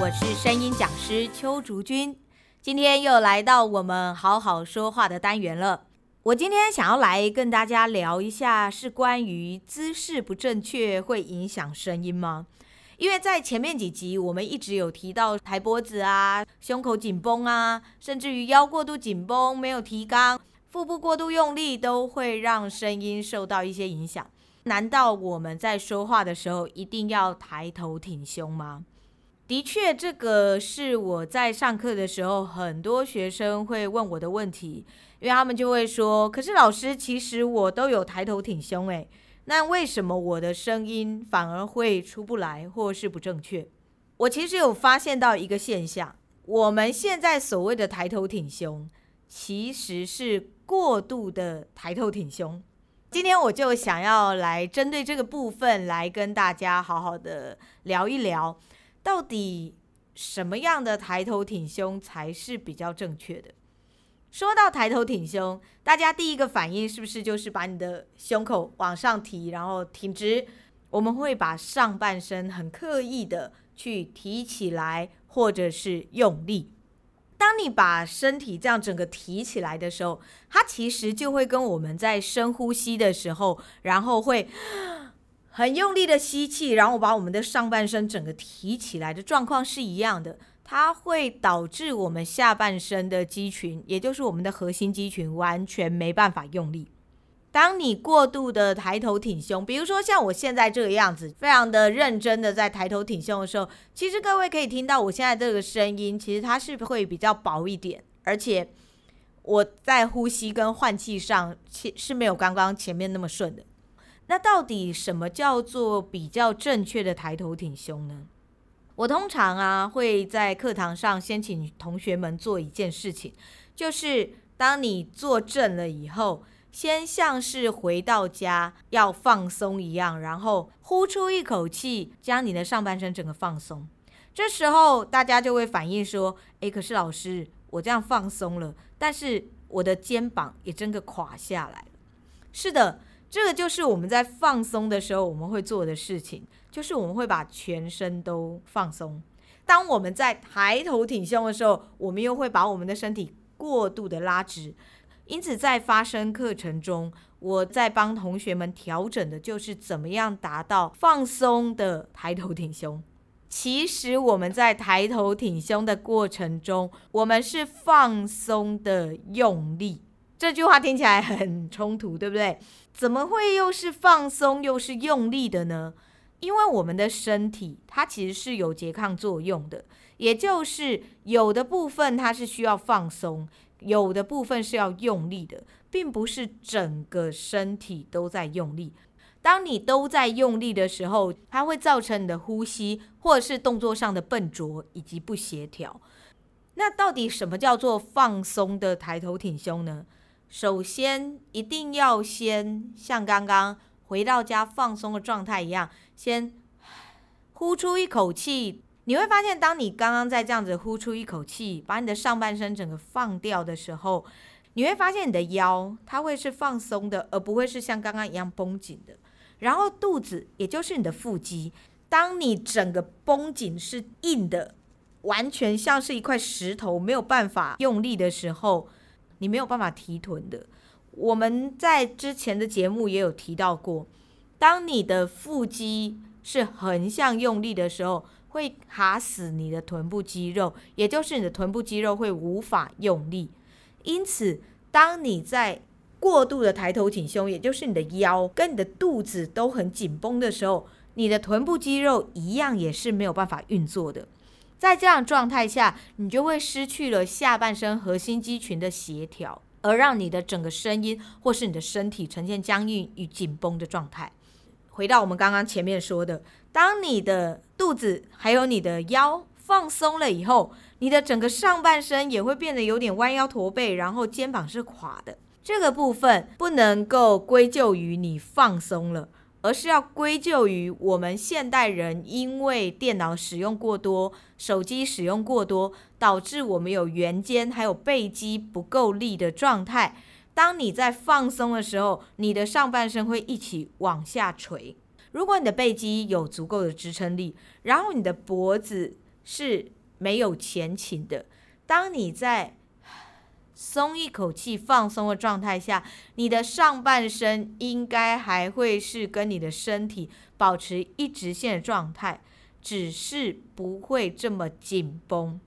我是声音讲师邱竹君，今天又来到我们好好说话的单元了。我今天想要来跟大家聊一下，是关于姿势不正确会影响声音吗？因为在前面几集我们一直有提到抬脖子啊、胸口紧绷啊，甚至于腰过度紧绷、没有提肛、腹部过度用力，都会让声音受到一些影响。难道我们在说话的时候一定要抬头挺胸吗？的确，这个是我在上课的时候，很多学生会问我的问题，因为他们就会说：“可是老师，其实我都有抬头挺胸，诶，那为什么我的声音反而会出不来，或是不正确？”我其实有发现到一个现象，我们现在所谓的抬头挺胸，其实是过度的抬头挺胸。今天我就想要来针对这个部分来跟大家好好的聊一聊。到底什么样的抬头挺胸才是比较正确的？说到抬头挺胸，大家第一个反应是不是就是把你的胸口往上提，然后挺直？我们会把上半身很刻意的去提起来，或者是用力。当你把身体这样整个提起来的时候，它其实就会跟我们在深呼吸的时候，然后会。很用力的吸气，然后把我们的上半身整个提起来的状况是一样的，它会导致我们下半身的肌群，也就是我们的核心肌群，完全没办法用力。当你过度的抬头挺胸，比如说像我现在这个样子，非常的认真的在抬头挺胸的时候，其实各位可以听到我现在这个声音，其实它是会比较薄一点，而且我在呼吸跟换气上，其是没有刚刚前面那么顺的。那到底什么叫做比较正确的抬头挺胸呢？我通常啊会在课堂上先请同学们做一件事情，就是当你坐正了以后，先像是回到家要放松一样，然后呼出一口气，将你的上半身整个放松。这时候大家就会反应说：“诶，可是老师，我这样放松了，但是我的肩膀也真的垮下来了。”是的。这个就是我们在放松的时候我们会做的事情，就是我们会把全身都放松。当我们在抬头挺胸的时候，我们又会把我们的身体过度的拉直。因此，在发声课程中，我在帮同学们调整的就是怎么样达到放松的抬头挺胸。其实我们在抬头挺胸的过程中，我们是放松的用力。这句话听起来很冲突，对不对？怎么会又是放松又是用力的呢？因为我们的身体它其实是有拮抗作用的，也就是有的部分它是需要放松，有的部分是要用力的，并不是整个身体都在用力。当你都在用力的时候，它会造成你的呼吸或者是动作上的笨拙以及不协调。那到底什么叫做放松的抬头挺胸呢？首先，一定要先像刚刚回到家放松的状态一样，先呼出一口气。你会发现，当你刚刚在这样子呼出一口气，把你的上半身整个放掉的时候，你会发现你的腰它会是放松的，而不会是像刚刚一样绷紧的。然后肚子，也就是你的腹肌，当你整个绷紧是硬的，完全像是一块石头，没有办法用力的时候。你没有办法提臀的。我们在之前的节目也有提到过，当你的腹肌是横向用力的时候，会卡死你的臀部肌肉，也就是你的臀部肌肉会无法用力。因此，当你在过度的抬头挺胸，也就是你的腰跟你的肚子都很紧绷的时候，你的臀部肌肉一样也是没有办法运作的。在这样状态下，你就会失去了下半身核心肌群的协调，而让你的整个声音或是你的身体呈现僵硬与紧绷的状态。回到我们刚刚前面说的，当你的肚子还有你的腰放松了以后，你的整个上半身也会变得有点弯腰驼背，然后肩膀是垮的。这个部分不能够归咎于你放松了。而是要归咎于我们现代人，因为电脑使用过多、手机使用过多，导致我们有圆肩还有背肌不够力的状态。当你在放松的时候，你的上半身会一起往下垂。如果你的背肌有足够的支撑力，然后你的脖子是没有前倾的。当你在松一口气、放松的状态下，你的上半身应该还会是跟你的身体保持一直线的状态，只是不会这么紧绷。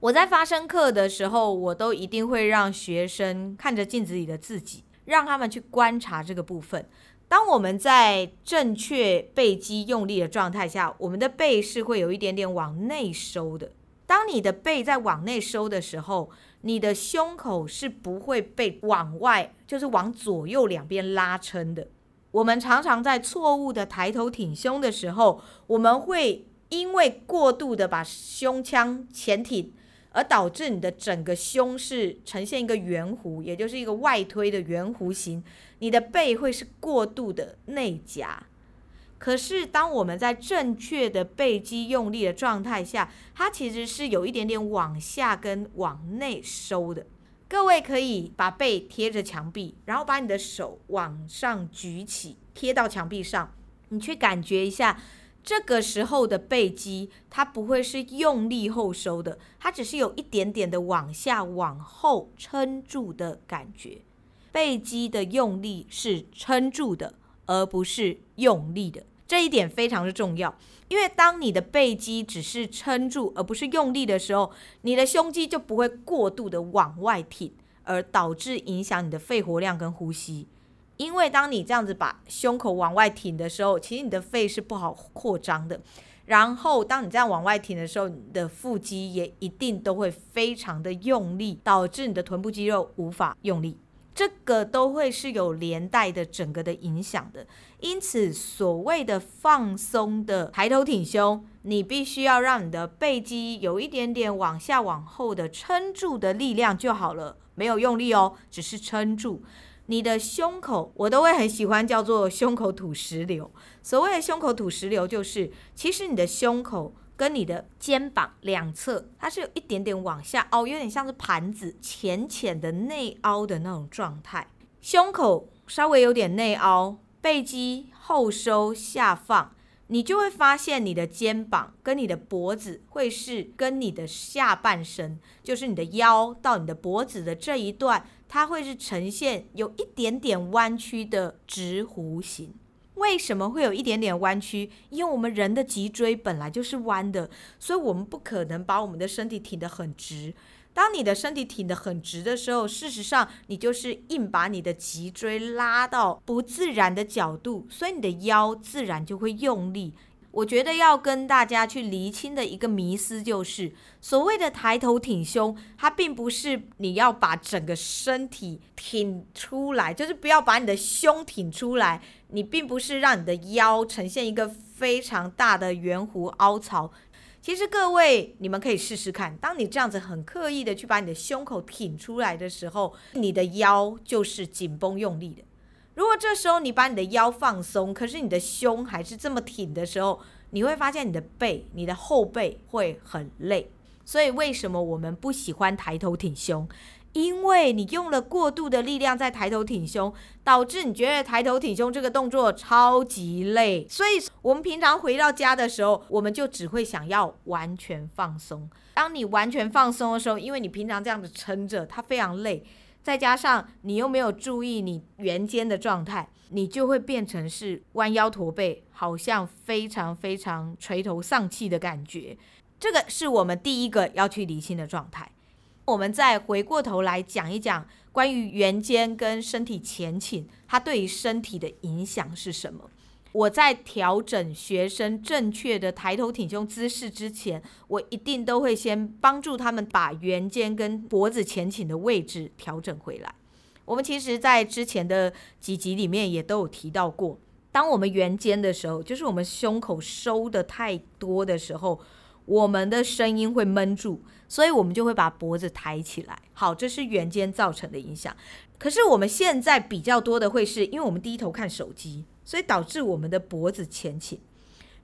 我在发声课的时候，我都一定会让学生看着镜子里的自己，让他们去观察这个部分。当我们在正确背肌用力的状态下，我们的背是会有一点点往内收的。当你的背在往内收的时候，你的胸口是不会被往外，就是往左右两边拉撑的。我们常常在错误的抬头挺胸的时候，我们会因为过度的把胸腔前挺，而导致你的整个胸是呈现一个圆弧，也就是一个外推的圆弧形。你的背会是过度的内夹。可是，当我们在正确的背肌用力的状态下，它其实是有一点点往下跟往内收的。各位可以把背贴着墙壁，然后把你的手往上举起，贴到墙壁上，你去感觉一下，这个时候的背肌它不会是用力后收的，它只是有一点点的往下往后撑住的感觉。背肌的用力是撑住的，而不是用力的。这一点非常的重要，因为当你的背肌只是撑住而不是用力的时候，你的胸肌就不会过度的往外挺，而导致影响你的肺活量跟呼吸。因为当你这样子把胸口往外挺的时候，其实你的肺是不好扩张的。然后当你这样往外挺的时候，你的腹肌也一定都会非常的用力，导致你的臀部肌肉无法用力。这个都会是有连带的整个的影响的，因此所谓的放松的抬头挺胸，你必须要让你的背肌有一点点往下往后的撑住的力量就好了，没有用力哦，只是撑住你的胸口，我都会很喜欢叫做胸口土石流。所谓的胸口土石流，就是其实你的胸口。跟你的肩膀两侧，它是有一点点往下凹，有点像是盘子浅浅的内凹的那种状态。胸口稍微有点内凹，背肌后收下放，你就会发现你的肩膀跟你的脖子会是跟你的下半身，就是你的腰到你的脖子的这一段，它会是呈现有一点点弯曲的直弧形。为什么会有一点点弯曲？因为我们人的脊椎本来就是弯的，所以我们不可能把我们的身体挺得很直。当你的身体挺得很直的时候，事实上你就是硬把你的脊椎拉到不自然的角度，所以你的腰自然就会用力。我觉得要跟大家去厘清的一个迷思就是，所谓的抬头挺胸，它并不是你要把整个身体挺出来，就是不要把你的胸挺出来。你并不是让你的腰呈现一个非常大的圆弧凹槽。其实各位，你们可以试试看，当你这样子很刻意的去把你的胸口挺出来的时候，你的腰就是紧绷用力的。如果这时候你把你的腰放松，可是你的胸还是这么挺的时候，你会发现你的背、你的后背会很累。所以为什么我们不喜欢抬头挺胸？因为你用了过度的力量在抬头挺胸，导致你觉得抬头挺胸这个动作超级累。所以我们平常回到家的时候，我们就只会想要完全放松。当你完全放松的时候，因为你平常这样子撑着，它非常累。再加上你又没有注意你圆肩的状态，你就会变成是弯腰驼背，好像非常非常垂头丧气的感觉。这个是我们第一个要去理清的状态。我们再回过头来讲一讲关于圆肩跟身体前倾，它对于身体的影响是什么？我在调整学生正确的抬头挺胸姿势之前，我一定都会先帮助他们把圆肩跟脖子前倾的位置调整回来。我们其实，在之前的几集里面也都有提到过，当我们圆肩的时候，就是我们胸口收得太多的时候，我们的声音会闷住，所以我们就会把脖子抬起来。好，这是圆肩造成的影响。可是我们现在比较多的会是因为我们低头看手机。所以导致我们的脖子前倾。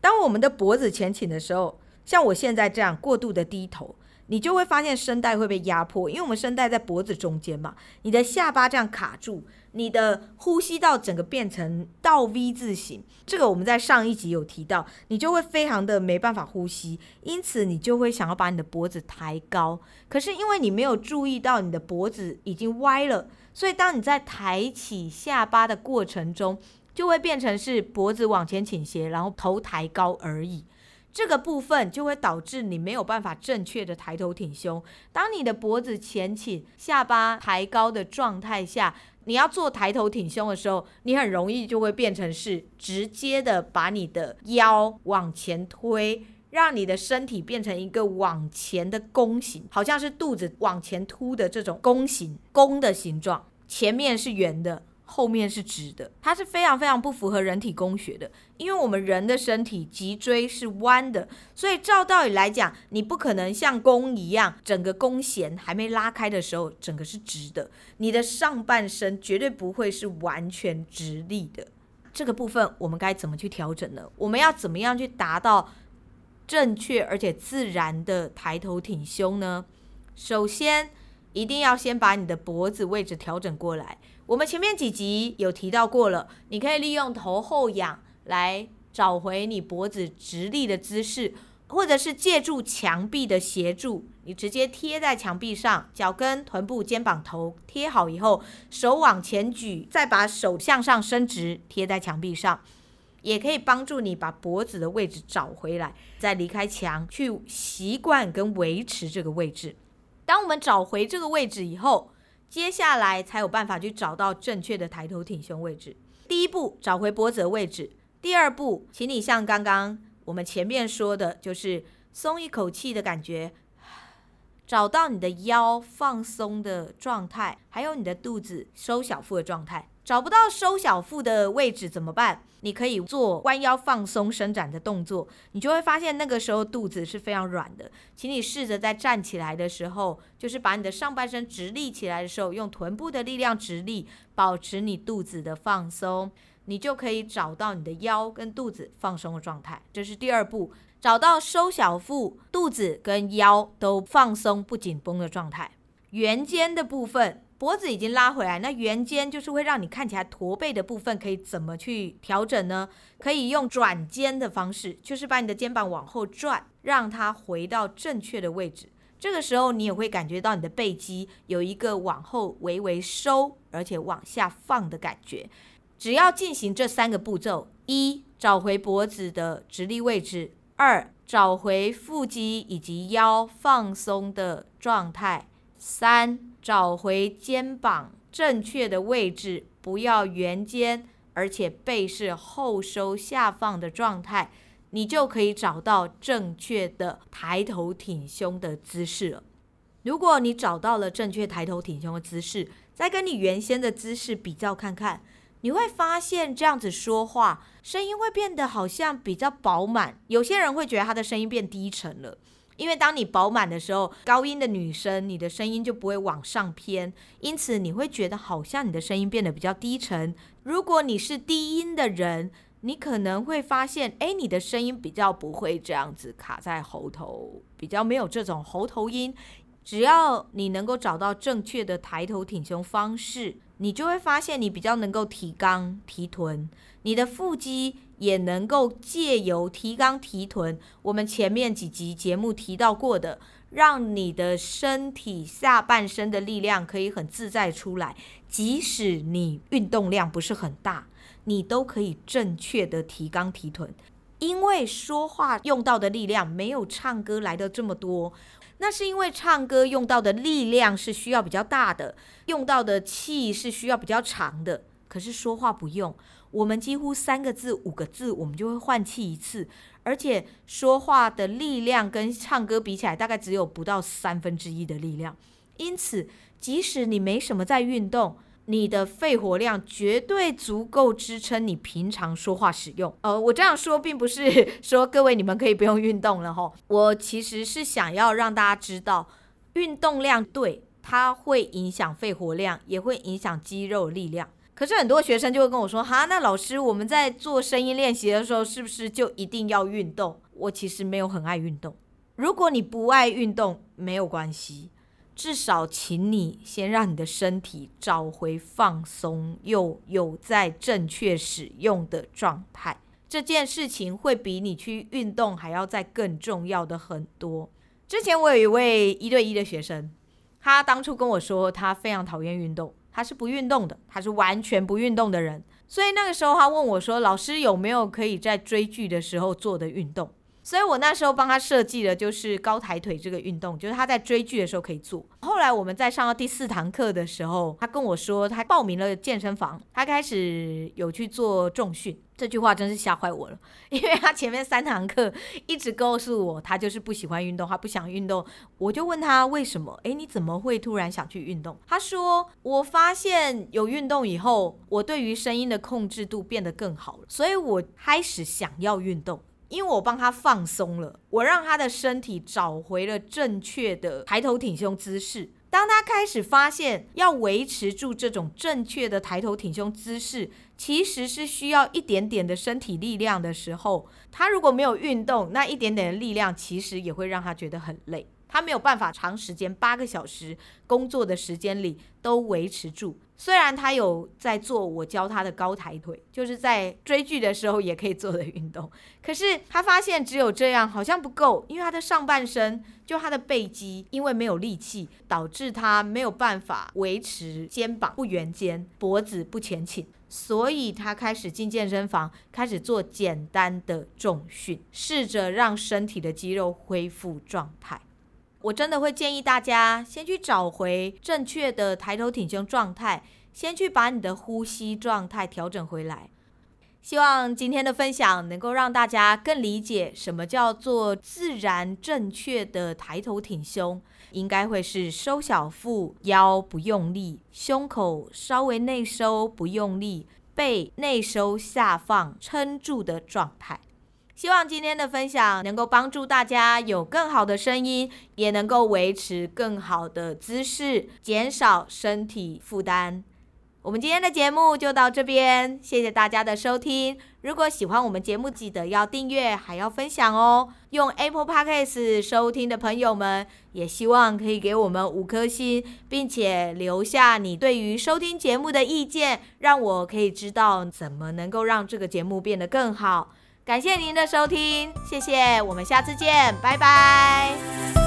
当我们的脖子前倾的时候，像我现在这样过度的低头，你就会发现声带会被压迫，因为我们声带在脖子中间嘛，你的下巴这样卡住，你的呼吸道整个变成倒 V 字形。这个我们在上一集有提到，你就会非常的没办法呼吸，因此你就会想要把你的脖子抬高。可是因为你没有注意到你的脖子已经歪了，所以当你在抬起下巴的过程中，就会变成是脖子往前倾斜，然后头抬高而已。这个部分就会导致你没有办法正确的抬头挺胸。当你的脖子前倾、下巴抬高的状态下，你要做抬头挺胸的时候，你很容易就会变成是直接的把你的腰往前推，让你的身体变成一个往前的弓形，好像是肚子往前凸的这种弓形，弓的形状，前面是圆的。后面是直的，它是非常非常不符合人体工学的，因为我们人的身体脊椎是弯的，所以照道理来讲，你不可能像弓一样，整个弓弦还没拉开的时候，整个是直的，你的上半身绝对不会是完全直立的。这个部分我们该怎么去调整呢？我们要怎么样去达到正确而且自然的抬头挺胸呢？首先，一定要先把你的脖子位置调整过来。我们前面几集有提到过了，你可以利用头后仰来找回你脖子直立的姿势，或者是借助墙壁的协助，你直接贴在墙壁上，脚跟、臀部、肩膀、头贴好以后，手往前举，再把手向上伸直，贴在墙壁上，也可以帮助你把脖子的位置找回来，再离开墙去习惯跟维持这个位置。当我们找回这个位置以后，接下来才有办法去找到正确的抬头挺胸位置。第一步，找回脖子的位置；第二步，请你像刚刚我们前面说的，就是松一口气的感觉，找到你的腰放松的状态，还有你的肚子收小腹的状态。找不到收小腹的位置怎么办？你可以做弯腰放松伸展的动作，你就会发现那个时候肚子是非常软的。请你试着在站起来的时候，就是把你的上半身直立起来的时候，用臀部的力量直立，保持你肚子的放松，你就可以找到你的腰跟肚子放松的状态。这是第二步，找到收小腹、肚子跟腰都放松不紧绷的状态。圆肩的部分。脖子已经拉回来，那圆肩就是会让你看起来驼背的部分，可以怎么去调整呢？可以用转肩的方式，就是把你的肩膀往后转，让它回到正确的位置。这个时候，你也会感觉到你的背肌有一个往后微微收，而且往下放的感觉。只要进行这三个步骤：一、找回脖子的直立位置；二、找回腹肌以及腰放松的状态；三。找回肩膀正确的位置，不要圆肩，而且背是后收下放的状态，你就可以找到正确的抬头挺胸的姿势了。如果你找到了正确抬头挺胸的姿势，再跟你原先的姿势比较看看，你会发现这样子说话，声音会变得好像比较饱满。有些人会觉得他的声音变低沉了。因为当你饱满的时候，高音的女生，你的声音就不会往上偏，因此你会觉得好像你的声音变得比较低沉。如果你是低音的人，你可能会发现，哎，你的声音比较不会这样子卡在喉头，比较没有这种喉头音。只要你能够找到正确的抬头挺胸方式，你就会发现你比较能够提肛提臀，你的腹肌。也能够借由提肛提臀，我们前面几集节目提到过的，让你的身体下半身的力量可以很自在出来。即使你运动量不是很大，你都可以正确的提肛提臀。因为说话用到的力量没有唱歌来的这么多，那是因为唱歌用到的力量是需要比较大的，用到的气是需要比较长的。可是说话不用。我们几乎三个字、五个字，我们就会换气一次，而且说话的力量跟唱歌比起来，大概只有不到三分之一的力量。因此，即使你没什么在运动，你的肺活量绝对足够支撑你平常说话使用。呃，我这样说并不是说各位你们可以不用运动了吼，我其实是想要让大家知道，运动量对，它会影响肺活量，也会影响肌肉力量。可是很多学生就会跟我说：“哈，那老师，我们在做声音练习的时候，是不是就一定要运动？”我其实没有很爱运动。如果你不爱运动，没有关系，至少请你先让你的身体找回放松又有在正确使用的状态。这件事情会比你去运动还要再更重要的很多。之前我有一位一对一的学生，他当初跟我说他非常讨厌运动，他是不运动的，他是完全不运动的人。所以那个时候他问我说：“老师有没有可以在追剧的时候做的运动？”所以我那时候帮他设计的就是高抬腿这个运动，就是他在追剧的时候可以做。后来我们在上到第四堂课的时候，他跟我说他报名了健身房，他开始有去做重训。这句话真是吓坏我了，因为他前面三堂课一直告诉我他就是不喜欢运动，他不想运动。我就问他为什么？诶，你怎么会突然想去运动？他说我发现有运动以后，我对于声音的控制度变得更好了，所以我开始想要运动。因为我帮他放松了，我让他的身体找回了正确的抬头挺胸姿势。当他开始发现要维持住这种正确的抬头挺胸姿势，其实是需要一点点的身体力量的时候，他如果没有运动，那一点点的力量其实也会让他觉得很累。他没有办法长时间八个小时工作的时间里都维持住。虽然他有在做我教他的高抬腿，就是在追剧的时候也可以做的运动，可是他发现只有这样好像不够，因为他的上半身就他的背肌因为没有力气，导致他没有办法维持肩膀不圆肩，脖子不前倾，所以他开始进健身房，开始做简单的重训，试着让身体的肌肉恢复状态。我真的会建议大家先去找回正确的抬头挺胸状态，先去把你的呼吸状态调整回来。希望今天的分享能够让大家更理解什么叫做自然正确的抬头挺胸，应该会是收小腹，腰不用力，胸口稍微内收不用力，背内收下放撑住的状态。希望今天的分享能够帮助大家有更好的声音，也能够维持更好的姿势，减少身体负担。我们今天的节目就到这边，谢谢大家的收听。如果喜欢我们节目，记得要订阅，还要分享哦。用 Apple Podcast 收听的朋友们，也希望可以给我们五颗星，并且留下你对于收听节目的意见，让我可以知道怎么能够让这个节目变得更好。感谢您的收听，谢谢，我们下次见，拜拜。